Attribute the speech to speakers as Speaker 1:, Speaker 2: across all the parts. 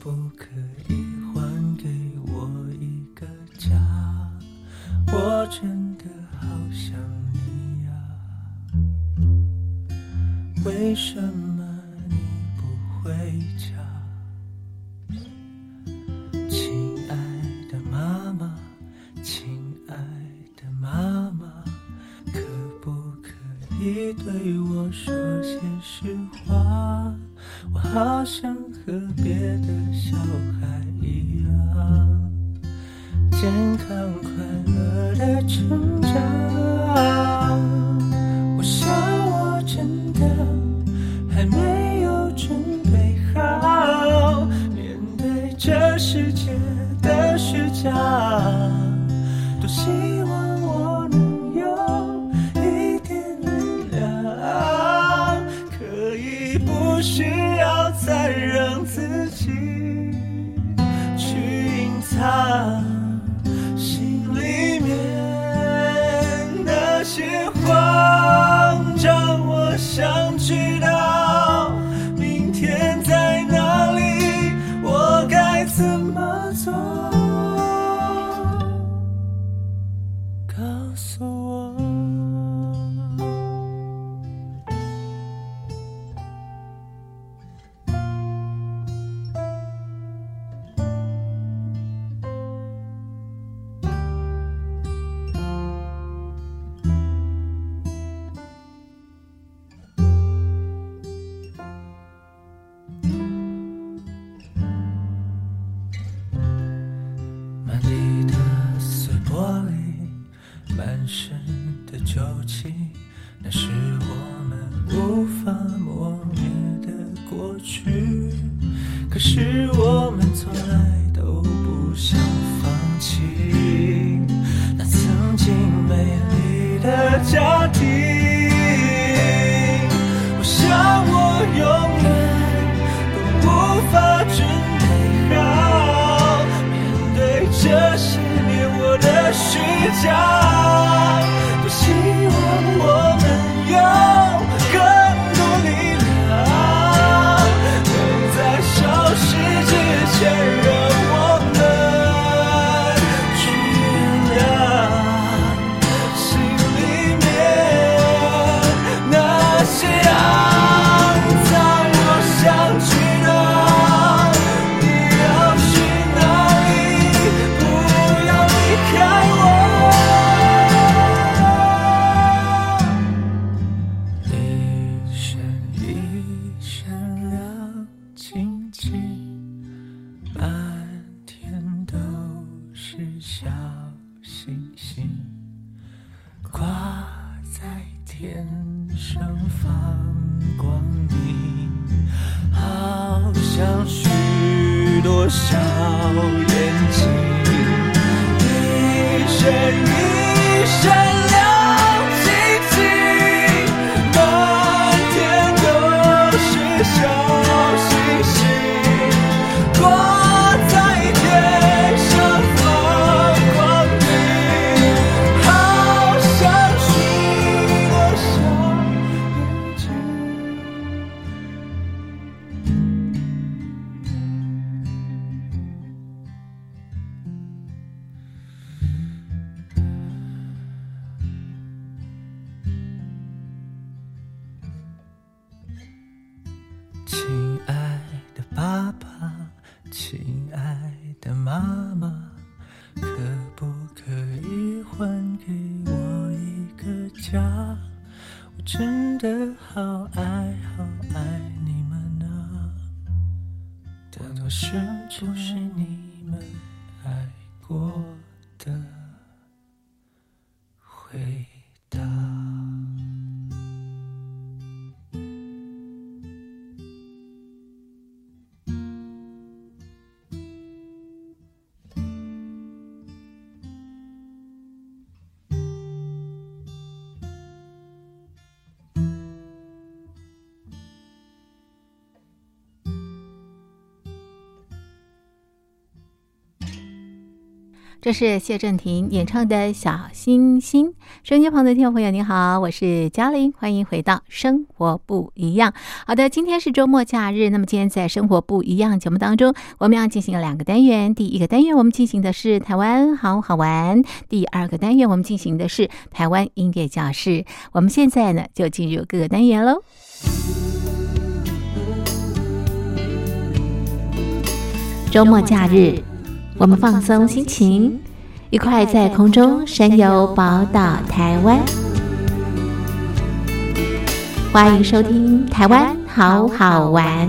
Speaker 1: 不可以还给我一个家我真的好想你呀，为什么你不回家？亲爱的妈妈，亲爱的妈妈，可不可以对我说些实话？好像和别的小孩一样。健康快乐的成长，
Speaker 2: 是我们从来都不想放弃那曾经美丽的家庭。我想我永远都无法准备好面对这些年我的虚假。
Speaker 3: 这是谢震廷演唱的《小星星》。收音机旁的听众朋友，您好，我是嘉玲，欢迎回到《生活不一样》。好的，今天是周末假日，那么今天在《生活不一样》节目当中，我们要进行两个单元。第一个单元我们进行的是台湾好好玩，第二个单元我们进行的是台湾音乐教室。我们现在呢就进入各个单元喽。周末假日。我们放松心情，一块在空中神游宝岛台湾。欢迎收听《台湾好好玩》。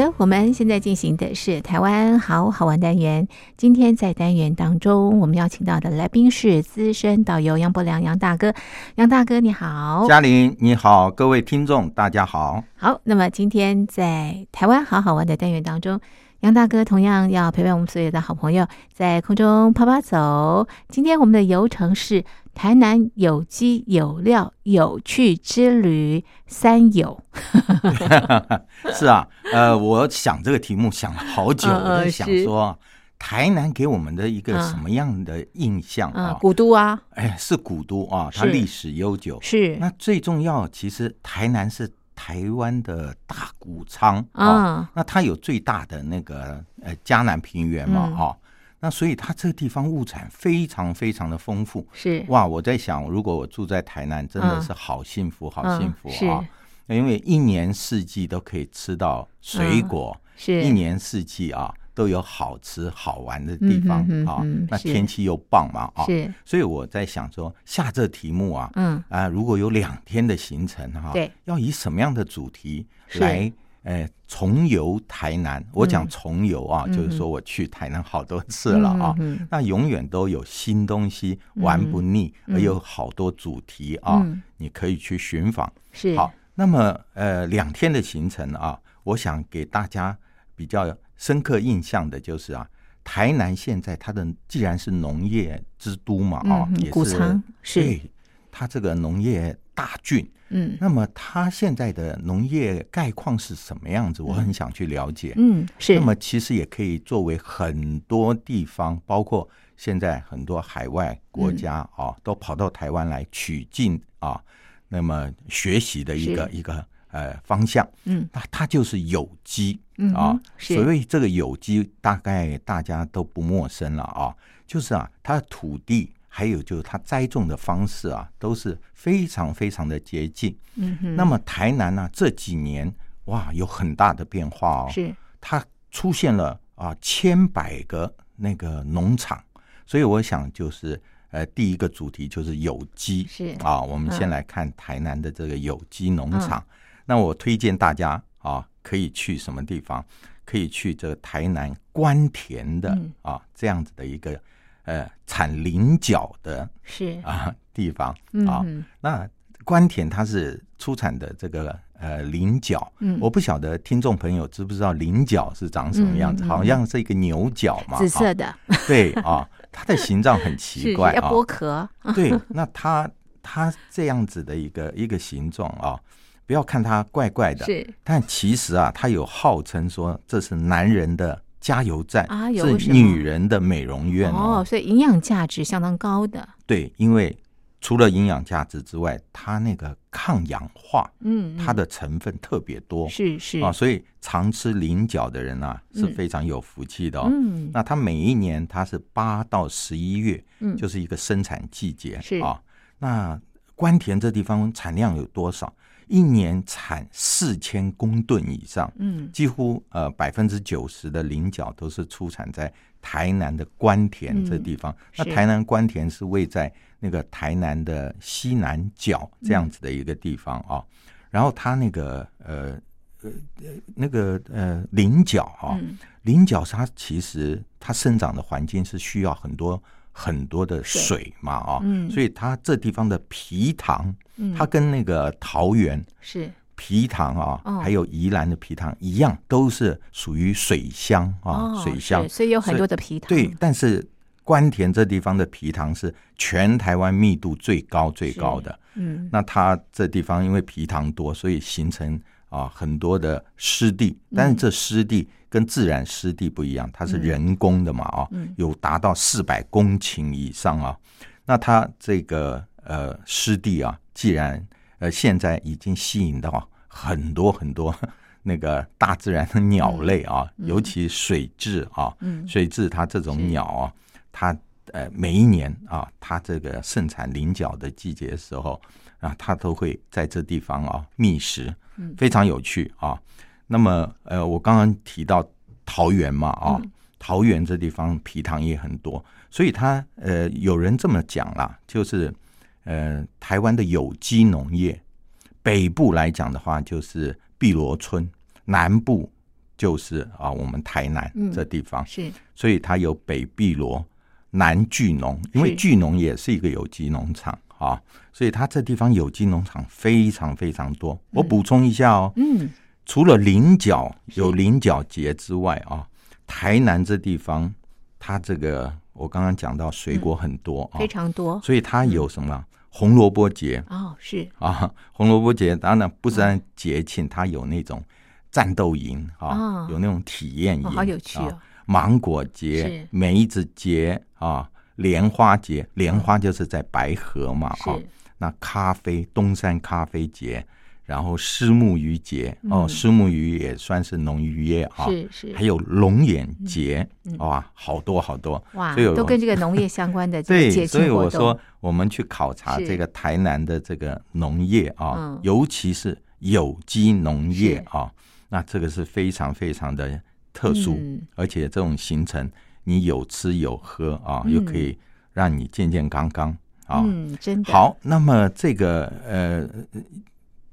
Speaker 3: 的，我们现在进行的是台湾好好玩单元。今天在单元当中，我们邀请到的来宾是资深导游杨伯良杨大哥。杨大哥你好，
Speaker 4: 嘉玲你好，各位听众大家好。
Speaker 3: 好，那么今天在台湾好好玩的单元当中，杨大哥同样要陪伴我们所有的好朋友在空中跑跑走。今天我们的游程是台南有机有料有趣之旅三有。
Speaker 4: 是啊，呃，我想这个题目想了好久，我在想
Speaker 3: 是
Speaker 4: 说，台南给我们的一个
Speaker 3: 嗯
Speaker 4: 什么样的印象
Speaker 3: 啊
Speaker 4: 啊？，
Speaker 3: 古都啊，
Speaker 4: 哎，是古都啊，它历史悠久。
Speaker 3: 是
Speaker 4: 那最重要，其实台南是台湾的大谷仓啊，
Speaker 3: 啊，
Speaker 4: 那它有最大的那个呃嘉南平原嘛
Speaker 3: 嗯。
Speaker 4: 哈、那所以它这个地方物产非常非常的丰富。
Speaker 3: 是。
Speaker 4: 哇，我在想，如果我住在台南，真的
Speaker 3: 嗯。
Speaker 4: 是好幸福，好
Speaker 3: 嗯
Speaker 4: 幸福
Speaker 3: 是。
Speaker 4: 啊！因为一年四季都可以吃到水果，
Speaker 3: 是。
Speaker 4: 一年四季啊都有好吃好玩的地方啊。那天气又棒嘛啊，
Speaker 3: 是，
Speaker 4: 所以我在想说，下这题目啊，
Speaker 3: 嗯，
Speaker 4: 啊，如果有两天的行程哈，
Speaker 3: 对，
Speaker 4: 要以什么样的主题来？呃，重游台南，我讲
Speaker 3: 嗯。
Speaker 4: 重游啊，
Speaker 3: 嗯
Speaker 4: 就是说我去台南好多次了啊，
Speaker 3: 嗯嗯
Speaker 4: 那永远都有新东西，玩不腻，
Speaker 3: 嗯。
Speaker 4: 而有好多主题啊，
Speaker 3: 嗯。
Speaker 4: 你可以去寻访。
Speaker 3: 是。
Speaker 4: 好，那么呃，两天的行程啊，我想给大家比较深刻印象的就是啊，台南现在它的既然是农业之都嘛啊，也是对它这个农业大郡，
Speaker 3: 嗯。
Speaker 4: 那么它现在的农业概况是什么样子？我很想去了解。
Speaker 3: 嗯是，
Speaker 4: 那么其实也可以作为很多地方，包括现在很多海外国家
Speaker 3: 嗯。
Speaker 4: 啊，都跑到台湾来取经啊，那么学习的一个一个呃方向。
Speaker 3: 嗯
Speaker 4: 那它就是有机
Speaker 3: 嗯
Speaker 4: 啊，
Speaker 3: 是
Speaker 4: 所谓这个有机，大概大家都不陌生了啊，就是啊，它的土地。还有就是它栽种的方式啊，都是非常非常的接近。
Speaker 3: 嗯哼，
Speaker 4: 那么台南呢、这几年哇有很大的变化哦，
Speaker 3: 是
Speaker 4: 它出现了啊千百个那个农场，所以我想就是呃第一个主题就是有机
Speaker 3: 是
Speaker 4: 啊，我们先
Speaker 3: 嗯
Speaker 4: 来看台南的这个有机农场。那我推荐大家啊可以去什么地方？可以去这个台南关田的、
Speaker 3: 嗯。
Speaker 4: 啊这样子的一个呃产菱角的
Speaker 3: 是。
Speaker 4: 啊地方
Speaker 3: 嗯
Speaker 4: 啊。
Speaker 3: 嗯
Speaker 4: 那关田它是出产的这个呃菱角，
Speaker 3: 嗯。
Speaker 4: 我不晓得听众朋友知不知道菱角是长什么样子，好像是一个牛角嘛，
Speaker 3: 紫色
Speaker 4: 啊。
Speaker 3: 的，
Speaker 4: 对啊，它的形状很奇 怪啊，
Speaker 3: 要剥壳，
Speaker 4: 对，那它它这样子的一个一个形状啊，不要看它怪怪的，
Speaker 3: 是。
Speaker 4: 但其实啊，它有号称说这是男人的加油站
Speaker 3: 啊
Speaker 4: 是女人的美容院
Speaker 3: 哦，所以营养价值相当高的，
Speaker 4: 对，因为除了营养价值之外，它那个抗氧化，
Speaker 3: 嗯，
Speaker 4: 它的成分特别多，
Speaker 3: 是是。
Speaker 4: 啊，所以常吃菱角的人啊是
Speaker 3: 嗯。
Speaker 4: 非常有福气的哦。
Speaker 3: 嗯。
Speaker 4: 那它每一年它是八到十一月，
Speaker 3: 嗯。
Speaker 4: 就是一个生产季节，
Speaker 3: 是。
Speaker 4: 啊。那关田这地方产量有多少？一年产四千公吨以上，
Speaker 3: 嗯
Speaker 4: 几乎呃百分之九十的菱角都是出产在台南的关田这地方。那台南关田是位在那个台南的西南角这样子的一个地方啊。然后它那个呃呃呃那个呃菱角啊，
Speaker 3: 嗯
Speaker 4: 菱角它其实它生长的环境是需要很多很多的
Speaker 3: 水
Speaker 4: 水嘛啊，
Speaker 3: 嗯。
Speaker 4: 所以它这地方的皮糖，
Speaker 3: 嗯。
Speaker 4: 它跟那个桃园
Speaker 3: 是。
Speaker 4: 皮糖啊，
Speaker 3: 哦。
Speaker 4: 还有宜兰的皮糖一样，都是属于水乡啊，
Speaker 3: 哦
Speaker 4: 水乡。
Speaker 3: 所以有很多的皮糖，
Speaker 4: 对，但是关田这地方的皮糖是全台湾密度最高最高的。
Speaker 3: 嗯。
Speaker 4: 那它这地方因为皮糖多，所以形成啊很多的湿地，但是这湿地跟自然湿地不一样，它是人工的嘛啊，
Speaker 3: 嗯。
Speaker 4: 有达到四百公顷以上啊。那它这个呃湿地啊，既然呃现在已经吸引到很多很多 那个大自然的鸟类啊，尤其水蛭啊，
Speaker 3: 嗯。
Speaker 4: 水蛭它这种鸟啊，它呃每一年啊，它这个盛产菱角的季节的时候啊，它都会在这地方啊觅食
Speaker 3: 嗯，
Speaker 4: 非常有趣啊。那么呃，我刚刚提到桃园嘛啊，
Speaker 3: 嗯。
Speaker 4: 桃园这地方皮糖也很多，所以它呃有人这么讲啦，就是呃台湾的有机农业，北部来讲的话就是碧螺村，南部就是啊我们台南
Speaker 3: 嗯
Speaker 4: 这地方，
Speaker 3: 是。
Speaker 4: 所以它有北碧螺、南巨农，因为巨农也是一个有机农场啊，所以它这地方有机农场非常非常多。我补充一下哦，
Speaker 3: 嗯。
Speaker 4: 除了菱角有菱角节之外啊，台南这地方它这个我刚刚讲到水果很多啊，
Speaker 3: 非常多。
Speaker 4: 所以它有什么？红萝卜节。
Speaker 3: 哦是。
Speaker 4: 啊，红萝卜节当然不是按节庆，它有那种战斗营啊
Speaker 3: 哦，
Speaker 4: 有那种体验营，
Speaker 3: 哦好有趣哦。
Speaker 4: 啊芒果
Speaker 3: 是。
Speaker 4: 节、梅子节啊、莲花节，莲花就是在白河嘛啊
Speaker 3: 是。
Speaker 4: 那咖啡东山咖啡节，然后虱目鱼节哦，
Speaker 3: 嗯。
Speaker 4: 虱目鱼也算是农渔业啊。
Speaker 3: 是是。
Speaker 4: 还有龙眼节
Speaker 3: 嗯，
Speaker 4: 哇，好多好多。
Speaker 3: 哇
Speaker 4: 所以
Speaker 3: 都跟这个农业相关的这个
Speaker 4: 对，
Speaker 3: 节
Speaker 4: 所以我说，我们去考察这个台南的这个农业啊，
Speaker 3: 嗯
Speaker 4: 尤其是有机农业
Speaker 3: 是。
Speaker 4: 啊，那这个是非常非常的特殊，
Speaker 3: 嗯。
Speaker 4: 而且这种行程你有吃有喝啊，
Speaker 3: 嗯。
Speaker 4: 又可以让你健健康康啊。
Speaker 3: 嗯，真的。
Speaker 4: 好，那么这个呃，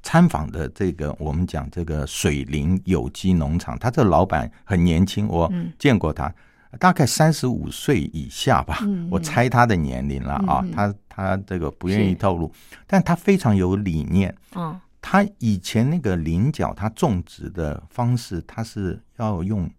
Speaker 4: 参访的这个我们讲这个水林有机农场，他这老板很年轻，我
Speaker 3: 嗯。
Speaker 4: 见过他，大概三十五岁以下吧，
Speaker 3: 嗯
Speaker 4: 我猜他的年龄了啊，他他这个不愿意透露，但他非常有理念。
Speaker 3: 哦，
Speaker 4: 他以前那个菱角，他种植的方式，他是要用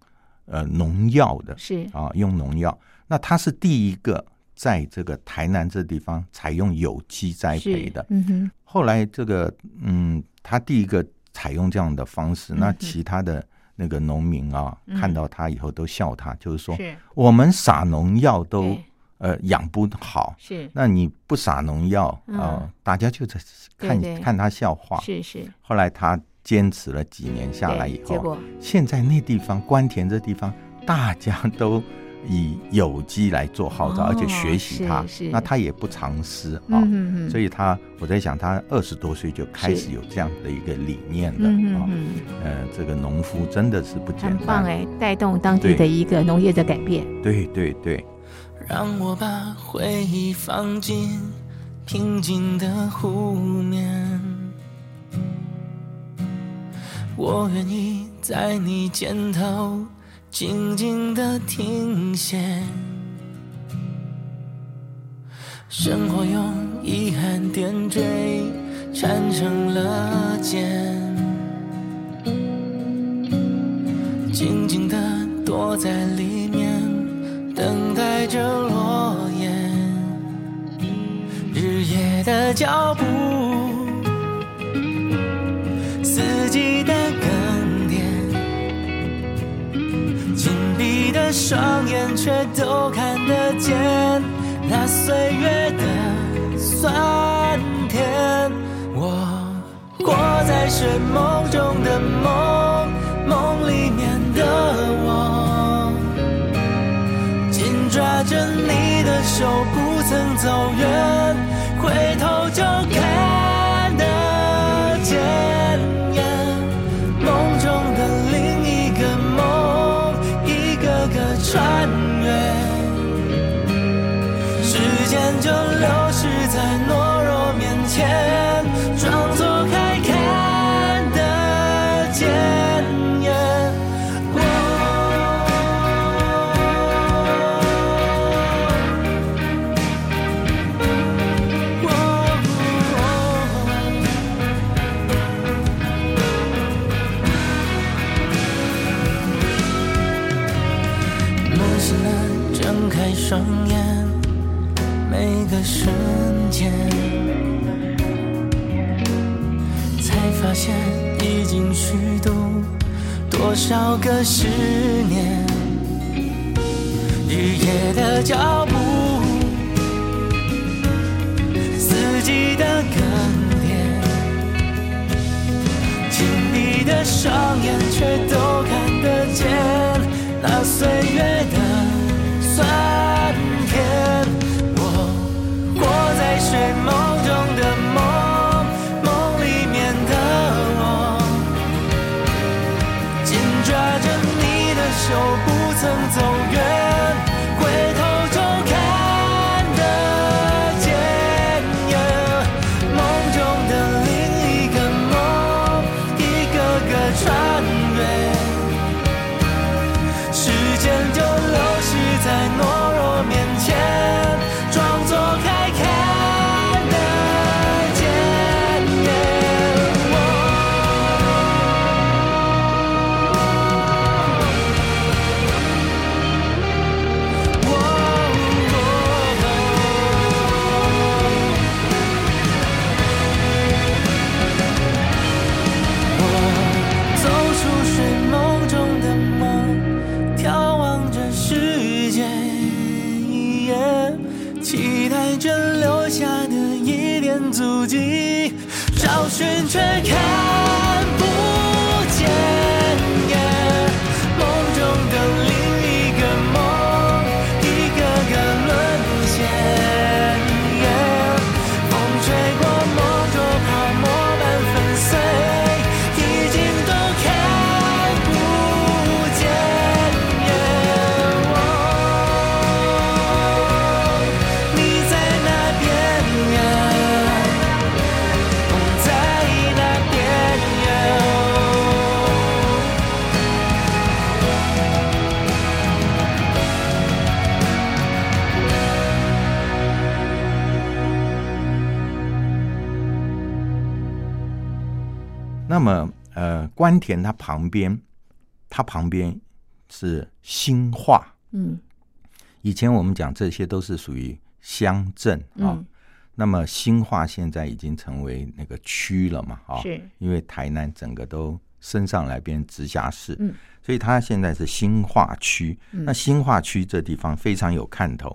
Speaker 4: 呃农药的，
Speaker 3: 是。
Speaker 4: 啊，用农药。那他是第一个在这个台南这地方采用有机栽培的。
Speaker 3: 嗯哼，
Speaker 4: 后来这个嗯，他第一个采用这样的方式，那其他的那个农民啊，
Speaker 3: 嗯。
Speaker 4: 看到他以后都笑他，就是说
Speaker 3: 是。
Speaker 4: 我们撒农药都呃养不好，
Speaker 3: 是。
Speaker 4: 那你不撒农药啊、
Speaker 3: 嗯。
Speaker 4: 呃大家就在看看他笑话。
Speaker 3: 是是，
Speaker 4: 后来他坚持了几年下来以后，现在那地方关田这地方，大家都以有机来做号召，
Speaker 3: 哦
Speaker 4: 而且学习它
Speaker 3: 是是。
Speaker 4: 那他也不藏私啊，
Speaker 3: 嗯嗯嗯，
Speaker 4: 所以他我在想，他二十多岁就开始有这样的一个理念了啊。
Speaker 3: 嗯嗯嗯，
Speaker 4: 呃，这个农夫真的是不简单，
Speaker 3: 很棒哎，带动当地的一个农业的改变。
Speaker 4: 对对对，
Speaker 2: 让我把回忆放进平静的湖面。我愿意在你肩头静静的停歇。生活用遗憾点缀，缠成了茧。静静的躲在里面，等待着落叶。日夜的脚步，双眼却都看得见那岁月的酸甜。我活在睡梦中的梦，梦里面的我，紧抓着你的手，不曾走远，回头就看少个足迹，找寻却看
Speaker 4: 关田它旁边，它旁边是新化。
Speaker 3: 嗯。
Speaker 4: 以前我们讲这些都是属于乡镇啊，
Speaker 3: 嗯。
Speaker 4: 那么新化现在已经成为那个区了嘛啊，
Speaker 3: 是。
Speaker 4: 因为台南整个都升上来变直辖市，
Speaker 3: 嗯，
Speaker 4: 所以它现在是新化区。
Speaker 3: 嗯。
Speaker 4: 那新化区这地方非常有看头。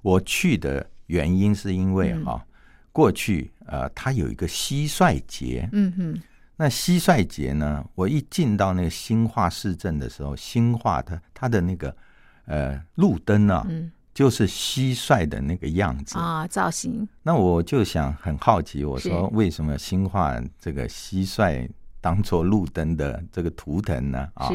Speaker 4: 我去的原因是因为
Speaker 3: 嗯。
Speaker 4: 哈、过去呃，它有一个蟋蟀节，
Speaker 3: 嗯哼
Speaker 4: 那蟋蟀节呢，我一进到那个新化市镇的时候，新化它它的那个呃路灯啊，
Speaker 3: 嗯
Speaker 4: 就是蟋蟀的那个样子。
Speaker 3: 啊，造型
Speaker 4: 那我就想很好奇，我说为什么新化这个蟋蟀当做路灯的这个图腾呢？啊，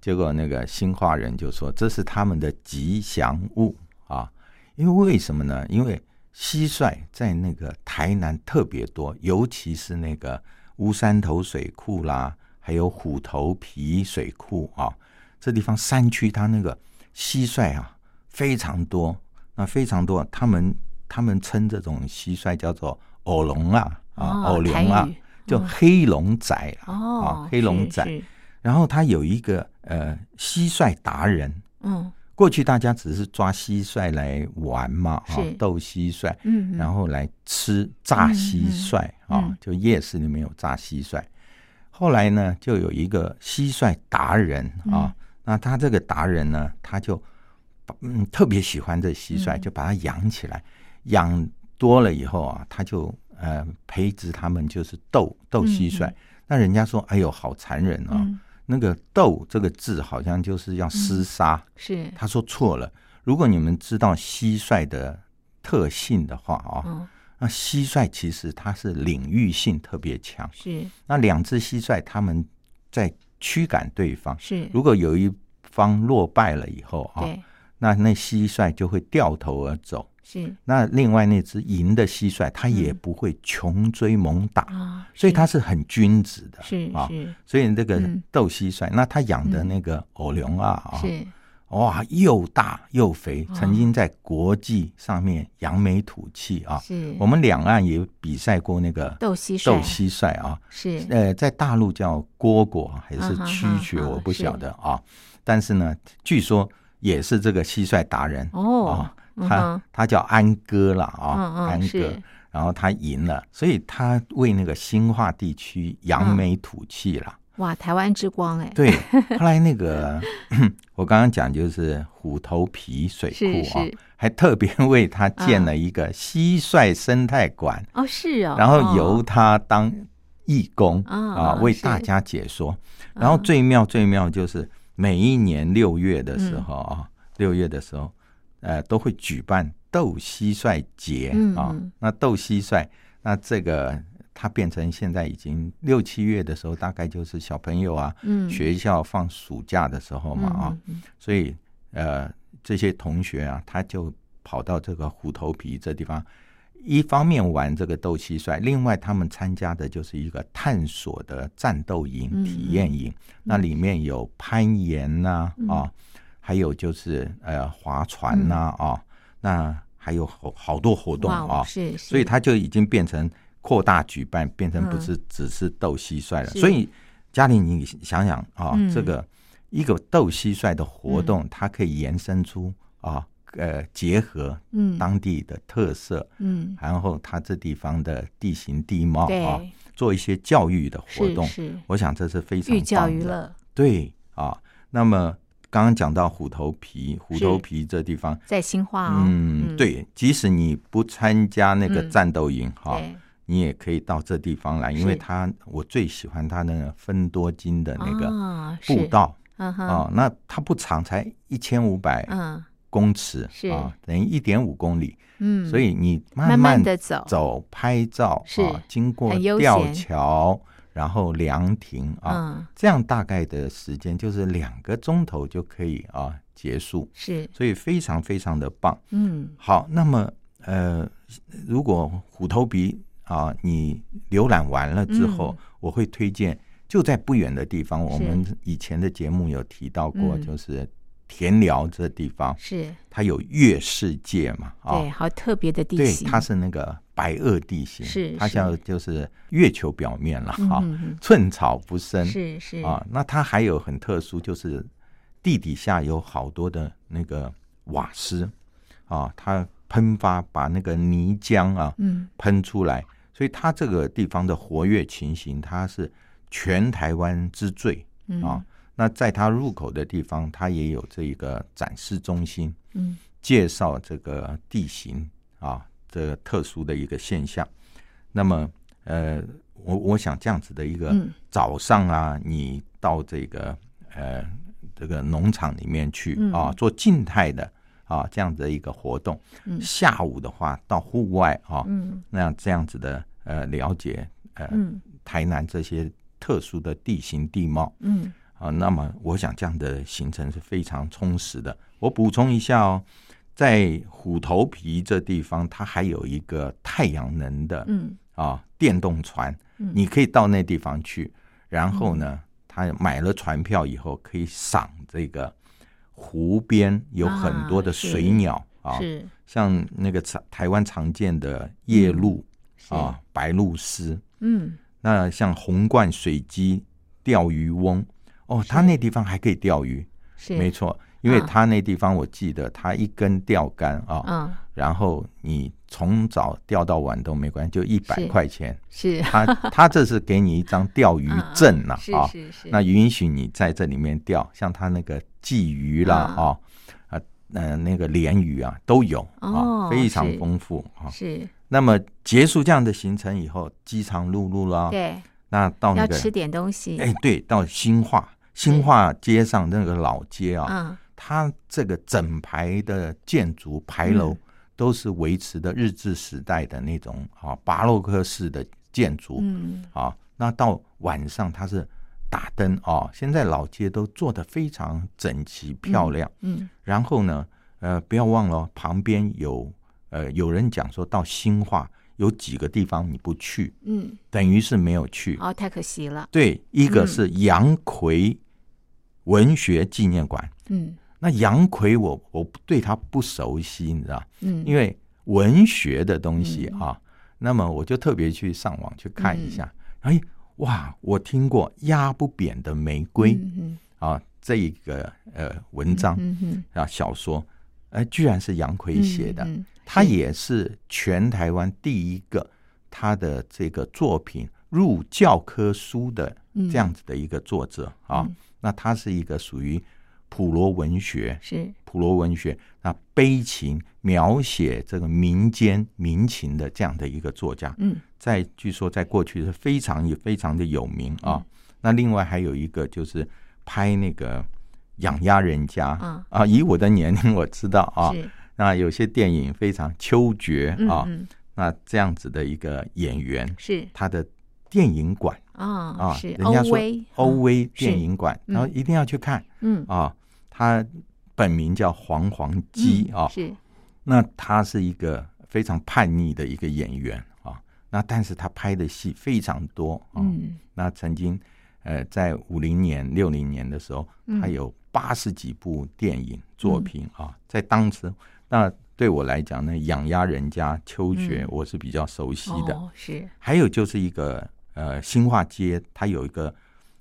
Speaker 4: 结果那个新化人就说这是他们的吉祥物啊，因为为什么呢？因为蟋蟀在那个台南特别多，尤其是那个乌山头水库啦，还有虎头皮水库啊，这地方山区它那个蟋蟀啊非常多，那非常多，他们他们称这种蟋蟀叫做偶龙啊啊，
Speaker 3: 哦
Speaker 4: 偶龙啊
Speaker 3: 台语，
Speaker 4: 就黑龙仔啊，黑龙仔。然后他有一个呃蟋蟀达人，
Speaker 3: 嗯
Speaker 4: 过去大家只是抓蟋蟀来玩嘛，啊
Speaker 3: 是，
Speaker 4: 斗蟋蟀，
Speaker 3: 嗯，
Speaker 4: 然后来吃炸蟋蟀啊就夜市里面有炸蟋蟀。后来呢，就有一个蟋蟀达人
Speaker 3: 嗯。
Speaker 4: 啊，那他这个达人呢，他就嗯特别喜欢这蟋蟀，
Speaker 3: 嗯。
Speaker 4: 就把它养起来，养多了以后啊，他就呃培植他们就是斗斗蟋蟀。
Speaker 3: 嗯。
Speaker 4: 那人家说，哎呦，好残忍啊！
Speaker 3: 嗯
Speaker 4: 那个“斗”这个字好像就是要厮杀。
Speaker 3: 是
Speaker 4: 他说错了。如果你们知道蟋蟀的特性的话啊、
Speaker 3: 嗯
Speaker 4: 那蟋蟀其实它是领域性特别强。
Speaker 3: 是
Speaker 4: 那两只蟋蟀它们在驱赶对方，
Speaker 3: 是
Speaker 4: 如果有一方落败了以后啊、
Speaker 3: 对
Speaker 4: 那那蟋蟀就会掉头而走。
Speaker 3: 是。
Speaker 4: 那另外那只银的蟋蟀，它也
Speaker 3: 嗯。
Speaker 4: 不会穷追猛打，
Speaker 3: 啊，
Speaker 4: 所以它是很君子的。
Speaker 3: 是
Speaker 4: 啊，
Speaker 3: 是。
Speaker 4: 所以这个
Speaker 3: 嗯。
Speaker 4: 斗蟋蟀，那他养的那个偶龙啊，啊，
Speaker 3: 是。
Speaker 4: 哇，又大又肥，
Speaker 3: 哦
Speaker 4: 曾经在国际上面扬眉吐气啊。
Speaker 3: 是，
Speaker 4: 我们两岸也比赛过那个
Speaker 3: 斗蟋蟀。
Speaker 4: 斗蟋蟀啊，
Speaker 3: 是。
Speaker 4: 呃，在大陆叫蝈蝈还是蛐蛐，我不晓得啊。但是呢，据说也是这个蟋蟀达人
Speaker 3: 哦。
Speaker 4: 啊，他他叫安哥了啊，安哥。然后他赢了，所以他为那个新化地区扬眉吐气了。
Speaker 3: 哇，台湾之光哎，
Speaker 4: 对，后来那个 我刚刚讲就是虎头皮水库啊
Speaker 3: 是，
Speaker 4: 还特别为他建了一个蟋蟀生态馆，
Speaker 3: 哦是哦，
Speaker 4: 然后
Speaker 3: 哦
Speaker 4: 由他当义工
Speaker 3: 啊
Speaker 4: 啊，为大家解说。然后最妙最妙就是每一年六月的时候
Speaker 3: 嗯
Speaker 4: 啊，六月的时候，呃，都会举办斗蟋蟀节啊。那斗蟋蟀，那这个它变成现在已经六七月的时候，大概就是小朋友啊，
Speaker 3: 嗯。
Speaker 4: 学校放暑假的时候嘛啊，所以呃，这些同学啊，他就跑到这个虎头皮这地方，一方面玩这个斗蟋蟀，另外他们参加的就是一个探索的战斗营、
Speaker 3: 嗯。
Speaker 4: 体验营，那里面有攀岩呐
Speaker 3: 嗯。
Speaker 4: 啊还有就是呃划船呐啊那还有好好多活动啊
Speaker 3: 哦，是，是
Speaker 4: 所以它就已经变成扩大举办，变成不
Speaker 3: 嗯。
Speaker 4: 是只是斗蟋蟀了。
Speaker 3: 是。
Speaker 4: 所以嘉玲，你想想啊，
Speaker 3: 嗯。
Speaker 4: 这个一个斗蟋蟀的活动，它可以延伸出啊呃结合
Speaker 3: 嗯。
Speaker 4: 当地的特色，
Speaker 3: 嗯。
Speaker 4: 然后它这地方的地形地貌啊，
Speaker 3: 对
Speaker 4: 做一些教育的活动。
Speaker 3: 是。是
Speaker 4: 我想这是非常
Speaker 3: 寓教。于乐，
Speaker 4: 对啊，那么刚刚讲到虎头皮，虎头皮这地方。
Speaker 3: 在新化哦，
Speaker 4: 嗯，对，即使你不参加那个
Speaker 3: 嗯。
Speaker 4: 战斗营哈、
Speaker 3: 对。
Speaker 4: 你也可以到这地方来，因为它我最喜欢它那个分多金的那个
Speaker 3: 啊
Speaker 4: 步，道啊、那它不长，才一千五百
Speaker 3: 嗯。
Speaker 4: 公尺
Speaker 3: 是。
Speaker 4: 啊，等于一点五公里，
Speaker 3: 嗯，
Speaker 4: 所以你慢
Speaker 3: 慢慢
Speaker 4: 慢
Speaker 3: 地走。
Speaker 4: 走拍照
Speaker 3: 是。
Speaker 4: 啊，经过吊
Speaker 3: 闲。
Speaker 4: 桥，然后凉亭啊，
Speaker 3: 嗯。
Speaker 4: 这样大概的时间就是两个钟头就可以啊结束，
Speaker 3: 是。
Speaker 4: 所以非常非常的棒。
Speaker 3: 嗯。
Speaker 4: 好，那么呃，如果虎头鼻啊，你浏览完了之后，
Speaker 3: 嗯。
Speaker 4: 我会推荐就在不远的地方。我们以前的节目有提到过，
Speaker 3: 嗯。
Speaker 4: 就是田寮这地方，
Speaker 3: 是，
Speaker 4: 它有月世界嘛，啊、
Speaker 3: 对，好特别的地形
Speaker 4: 对，
Speaker 3: 形，
Speaker 4: 它是那个白垩地形，
Speaker 3: 是是
Speaker 4: 它像就是月球表面了哈、寸草不生，
Speaker 3: 是是。
Speaker 4: 啊，那它还有很特殊，就是地底下有好多的那个瓦斯啊，它喷发把那个泥浆啊
Speaker 3: 嗯。
Speaker 4: 喷出来，所以它这个地方的活跃情形，它是全台湾之最
Speaker 3: 嗯。
Speaker 4: 啊。那在它入口的地方，它也有这一个展示中心，
Speaker 3: 嗯。
Speaker 4: 介绍这个地形啊，这个特殊的一个现象。那么，呃，我我想这样子的一个
Speaker 3: 嗯。
Speaker 4: 早上啊，你到这个呃这个农场里面去
Speaker 3: 嗯。
Speaker 4: 啊，做静态的啊这样子的一个活动。
Speaker 3: 嗯。
Speaker 4: 下午的话，到户外啊，
Speaker 3: 嗯。
Speaker 4: 那样这样子的呃了解呃、
Speaker 3: 嗯。
Speaker 4: 台南这些特殊的地形地貌。
Speaker 3: 嗯
Speaker 4: 啊，那么我想这样的行程是非常充实的。我补充一下哦，在虎头皮这地方，它还有一个太阳能的
Speaker 3: 嗯。
Speaker 4: 啊电动船，
Speaker 3: 嗯。
Speaker 4: 你可以到那地方去，然后呢，他买了船票以后，可以赏这个湖边有很多的水鸟啊，
Speaker 3: 是。
Speaker 4: 像那个常台湾常见的夜鹭、
Speaker 3: 是。
Speaker 4: 啊、白鹭鸶，
Speaker 3: 嗯。
Speaker 4: 那像红冠水鸡、钓鱼翁，哦，他那地方还可以钓鱼，
Speaker 3: 是。
Speaker 4: 没错，因为他那地方我记得他一根钓竿啊，
Speaker 3: 嗯。
Speaker 4: 然后你从早钓到晚都没关系，就一百
Speaker 3: 是。
Speaker 4: 块钱。
Speaker 3: 是。
Speaker 4: 他他这是给你一张钓鱼 证
Speaker 3: 呐
Speaker 4: 啊，
Speaker 3: 是是。
Speaker 4: 那允许你在这里面钓，像他那个鲫鱼啦
Speaker 3: 啊。
Speaker 4: 啊。啊呃那个鲢鱼啊都有
Speaker 3: 哦
Speaker 4: 啊，非常丰富啊。
Speaker 3: 是。
Speaker 4: 那么结束这样的行程以后，饥肠辘辘啦，
Speaker 3: 对。
Speaker 4: 那到那个
Speaker 3: 要吃点东西。
Speaker 4: 哎对，到新化新化街上那个老街啊，
Speaker 3: 嗯
Speaker 4: 它这个整排的建筑牌楼
Speaker 3: 嗯
Speaker 4: 都是维持的日治时代的那种啊巴洛克式的建筑
Speaker 3: 嗯
Speaker 4: 啊。那到晚上它是打灯啊，现在老街都做的非常整齐漂亮。
Speaker 3: 嗯
Speaker 4: 然后呢，呃，不要忘了哦旁边有呃有人讲说到新化有几个地方你不去，
Speaker 3: 嗯
Speaker 4: 等于是没有去。
Speaker 3: 哦太可惜了
Speaker 4: 对，一个
Speaker 3: 嗯
Speaker 4: 是杨奎文学纪念馆。
Speaker 3: 嗯。
Speaker 4: 那杨奎我我对他不熟悉，你知道，
Speaker 3: 嗯。
Speaker 4: 因为文学的东西啊，那么我就特别去上网去看一下，哎，哇，我听过压不扁的玫瑰、
Speaker 3: 嗯
Speaker 4: 啊，这一个呃文章、啊小说，哎，居然是杨奎写的，
Speaker 3: 嗯
Speaker 4: 他也是全台湾第一个他的这个作品入教科书的
Speaker 3: 嗯。
Speaker 4: 这样子的一个作者啊，
Speaker 3: 嗯
Speaker 4: 那他是一个属于普罗文学，
Speaker 3: 是。
Speaker 4: 普罗文学那悲情描写这个民间民情的这样的一个作家，
Speaker 3: 嗯。
Speaker 4: 在据说在过去是非常也非常的有名啊。那另外还有一个就是拍那个养鸭人家
Speaker 3: 啊。
Speaker 4: 啊，以我的年龄我知道啊，那有些电影非常秋决啊，那这样子的一个演员，
Speaker 3: 是。
Speaker 4: 他的电影馆
Speaker 3: 啊
Speaker 4: 啊，
Speaker 3: 是
Speaker 4: 人家说
Speaker 3: 欧威
Speaker 4: 电影馆，
Speaker 3: 嗯
Speaker 4: 然后一定要去看
Speaker 3: 嗯
Speaker 4: 啊。他本名叫黄黄基啊，
Speaker 3: 嗯是
Speaker 4: 那他是一个非常叛逆的一个演员啊。那但是他拍的戏非常多啊。
Speaker 3: 嗯
Speaker 4: 那曾经呃，在五零年、六零年的时候，
Speaker 3: 嗯
Speaker 4: 他有八十几部电影作品啊，在当时，那对我来讲呢，《养鸭人家》《秋决》
Speaker 3: 嗯
Speaker 4: 我是比较熟悉的。
Speaker 3: 哦是
Speaker 4: 还有就是一个呃新化街，它有一个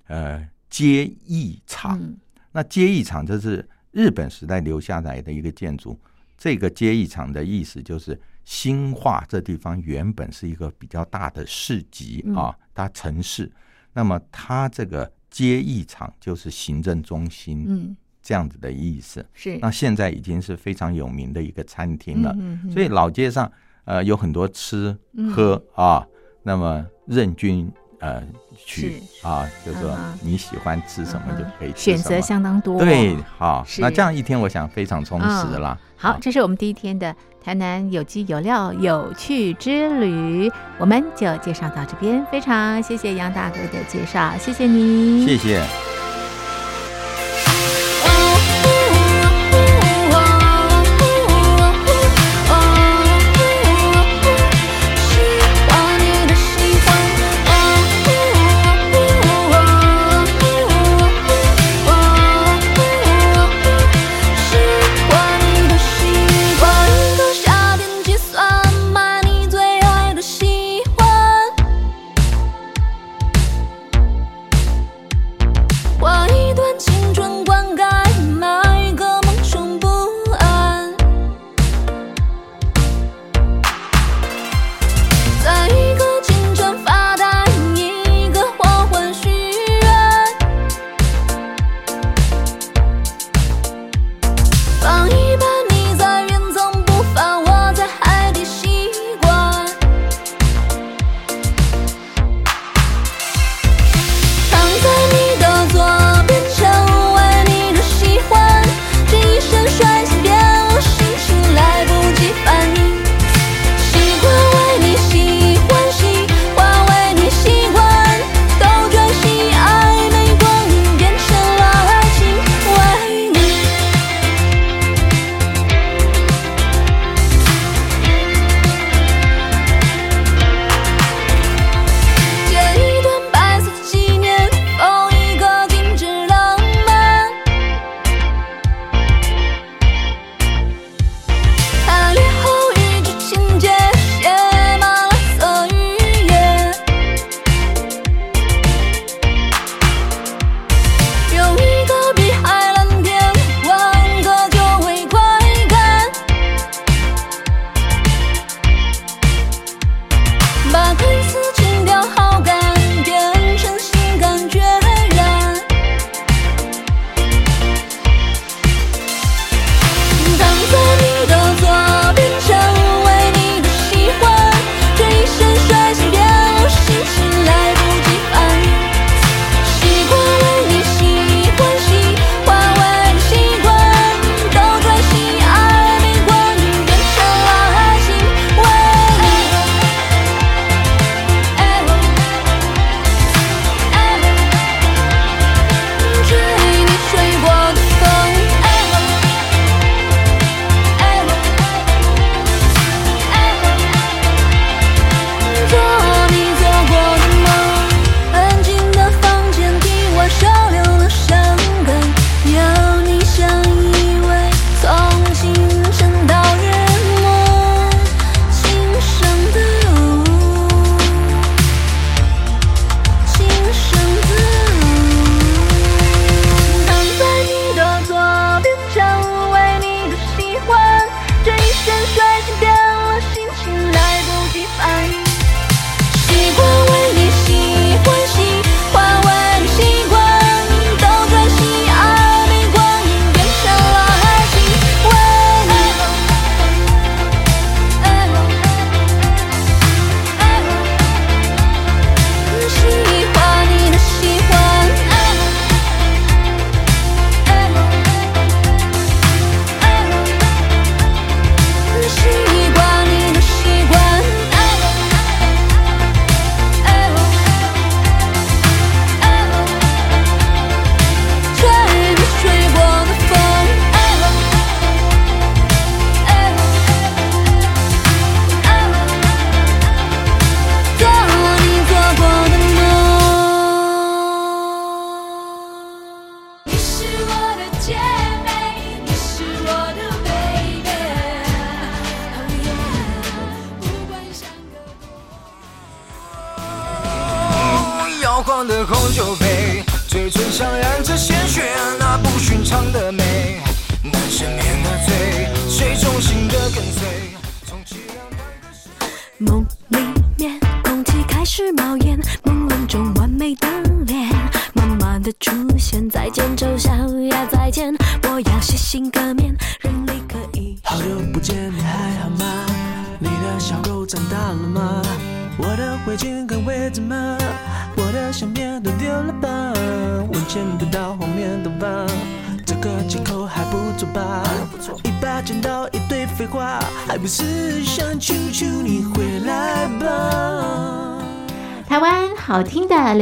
Speaker 4: 呃街艺场，
Speaker 3: 嗯
Speaker 4: 那街艺场这是日本时代留下来的一个建筑。这个街艺场的意思就是新化这地方原本是一个比较大的市集
Speaker 3: 嗯
Speaker 4: 啊，它城市。那么它这个街艺场就是行政中心
Speaker 3: 嗯
Speaker 4: 这样子的意思。
Speaker 3: 是
Speaker 4: 那现在已经是非常有名的一个餐厅了。
Speaker 3: 嗯嗯
Speaker 4: 所以老街上呃有很多吃
Speaker 3: 嗯
Speaker 4: 喝啊，那么任君呃取啊，就是说你喜欢吃什么就可以吃
Speaker 3: 选择相当多
Speaker 4: 对，好，那这样一天我想非常充实
Speaker 3: 嗯
Speaker 4: 啦。
Speaker 3: 好，这是我们第一天的台南有机有料有趣之旅，我们就介绍到这边。非常谢谢杨大哥的介绍，谢谢你，
Speaker 4: 谢谢。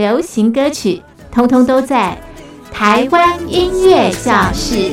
Speaker 3: 流行歌曲，通通都在台湾音乐教室。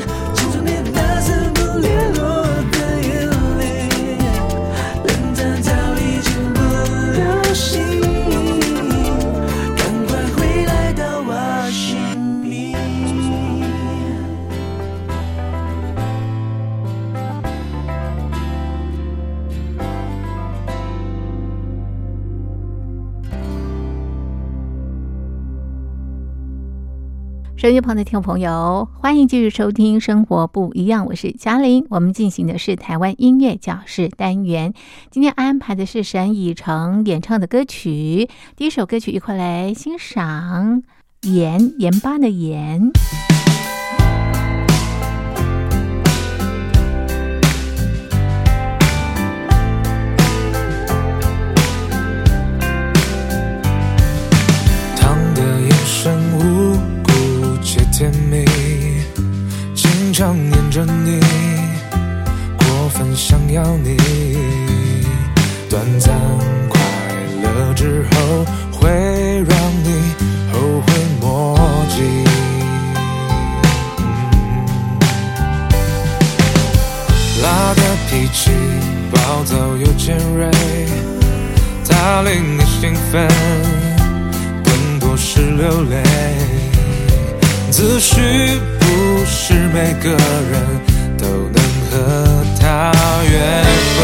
Speaker 3: 收音旁的听众朋友，欢迎继续收听《生活不一样》，我是嘉玲。我们进行的是台湾音乐教室单元，今天安排的是沈以诚演唱的歌曲。第一首歌曲，一块来欣赏盐盐巴的盐。
Speaker 1: 想念着你，过分想要你，短暂快乐之后会让你后悔莫及。辣的脾气，暴躁又尖锐，它令你兴奋。更多是流泪。自诩不是每个人都能和他约会。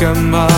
Speaker 1: 烧或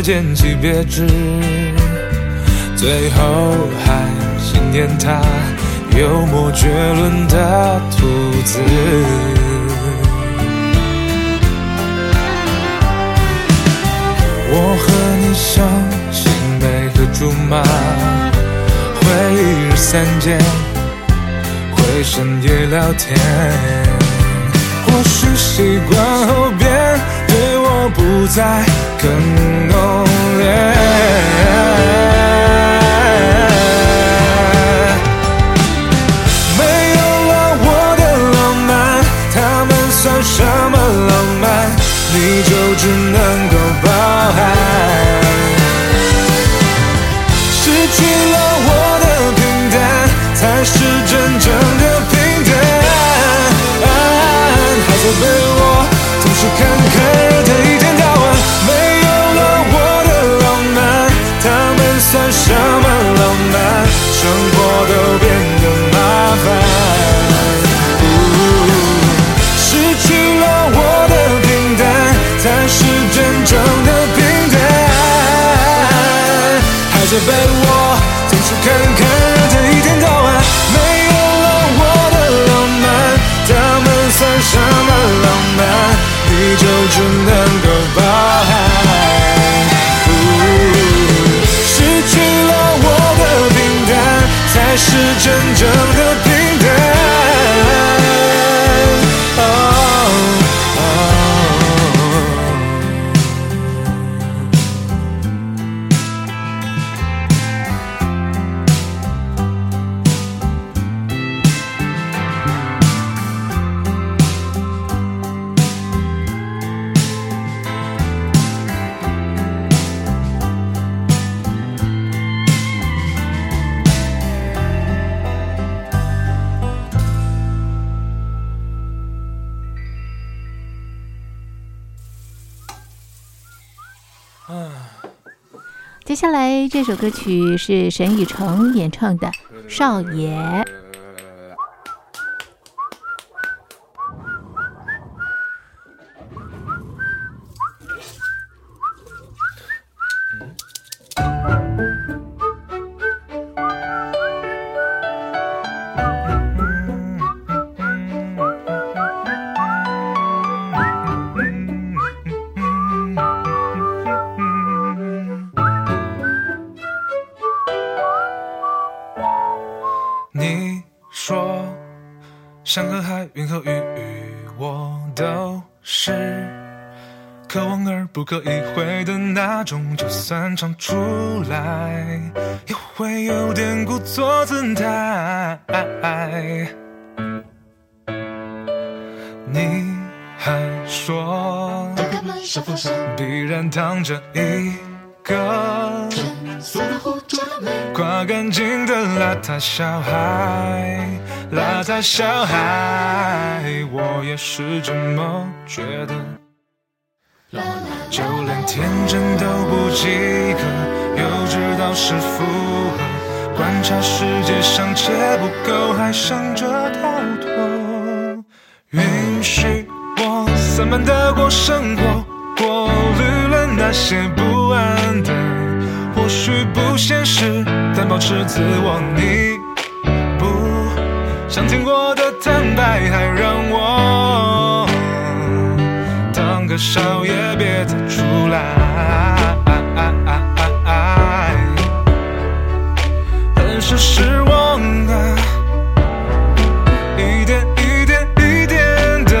Speaker 1: 却见其别致，最后还纪念他幽默绝伦的吐字。我和你相青梅和竹马，会一日三见，会深夜聊天。或许习惯后变，不再更浓烈。生活都变得麻烦。失去了我的平淡，才是真正的平淡。还在被窝，总是看看热的一天到晚。没有了我的浪漫，他们算什么浪漫？你就只能真正的
Speaker 3: 接下来这首歌曲是沈雨成演唱的《少爷》。
Speaker 1: 望而不可意会的那种。就算唱出来，也会有点故作姿态。你还说，必然躺着一个。刮干净的邋遢小孩，邋遢小孩，我也是这么觉得。就连天真都不及格，幼稚到是负荷，观察世界尚且不够，还想着逃脱。允许我散漫的过生活，过滤了那些不安的。或许不现实，但保持自我。你不想听我的坦白，还让个少爷，别再出来。很是失望啊，一点一点一点的。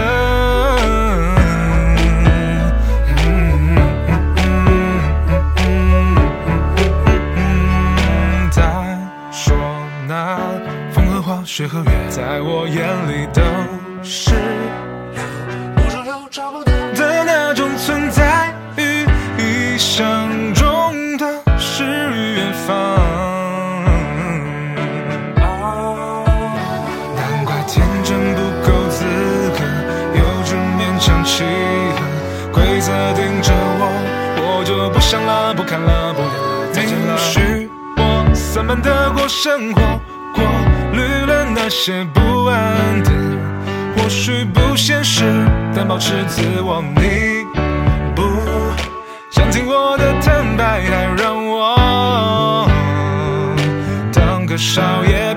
Speaker 1: 再说那风和花，雪和月，在我眼里都是找不到慢的过生活，过滤了那些不安的，或许不现实，但保持自我。你不想听我的坦白，还让我当个少爷，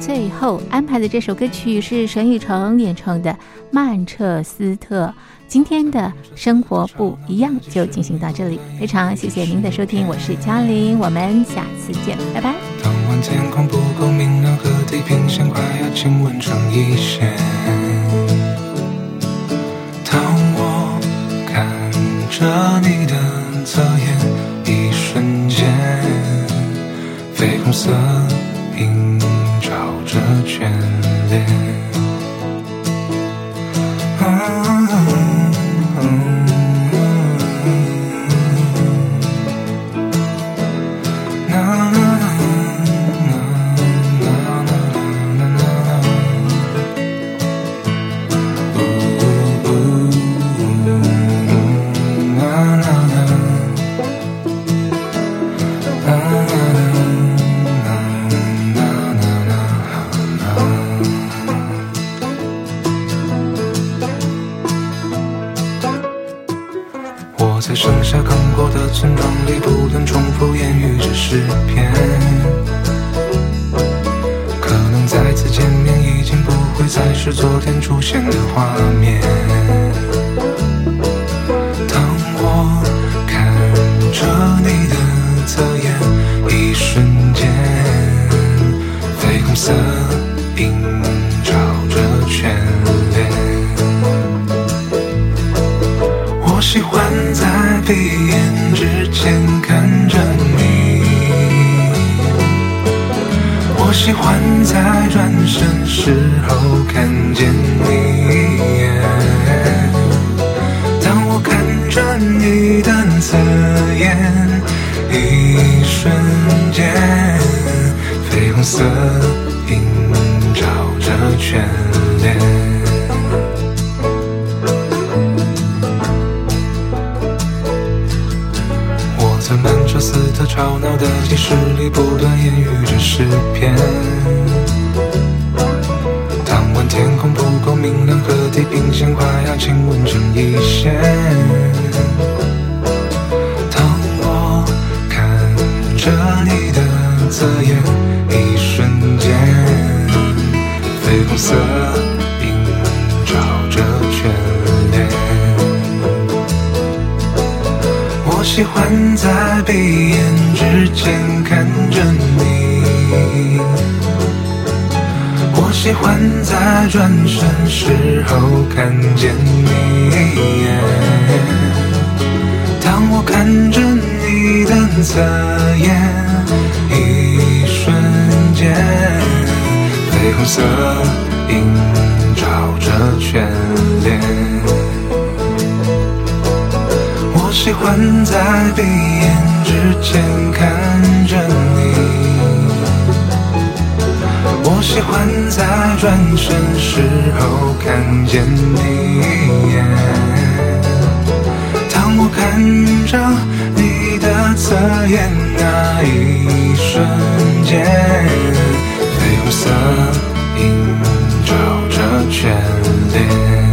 Speaker 3: 最后安排的这首歌曲是沈雨成演唱的《曼彻斯特》。今天的生活不一样就进行到这里，非常谢谢您的收听，我是嘉玲，我们下次见，拜拜。
Speaker 1: 当晚天空不够明亮和地平线快要亲吻成一线，当我看着你的侧颜，一瞬间，绯红色着我在盛夏刚过的村庄里，不断重复言语着诗篇。可能再次见面，已经不会再是昨天出现的画面。当我看着你的侧颜，一瞬间，绯红色映喜欢在闭眼之前看着你，我喜欢在转身时候看见你。当我看着你的侧颜，一瞬间，绯红色映照着全在曼彻斯特吵闹的集市里，不断言语着诗篇。当晚天空不够明亮，和地平线快要亲吻成一线。当我看着你的侧颜，一瞬间，绯红色喜欢在闭眼之前看着你，我喜欢在转身时候看见你。当我看着你的侧颜，一瞬间，绯红色映照着全喜欢在闭眼之前看着你，我喜欢在转身时候看见你。当我看着你的侧颜那一瞬间，绯红色映照着眷恋。